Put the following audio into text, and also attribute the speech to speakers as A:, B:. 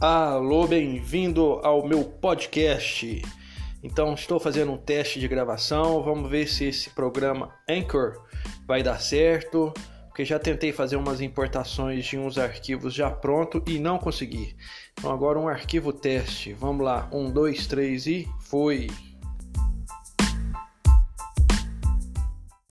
A: Alô, bem-vindo ao meu podcast. Então, estou fazendo um teste de gravação. Vamos ver se esse programa Anchor vai dar certo. Porque já tentei fazer umas importações de uns arquivos já pronto e não consegui. Então, agora um arquivo teste. Vamos lá, um, dois, três e foi.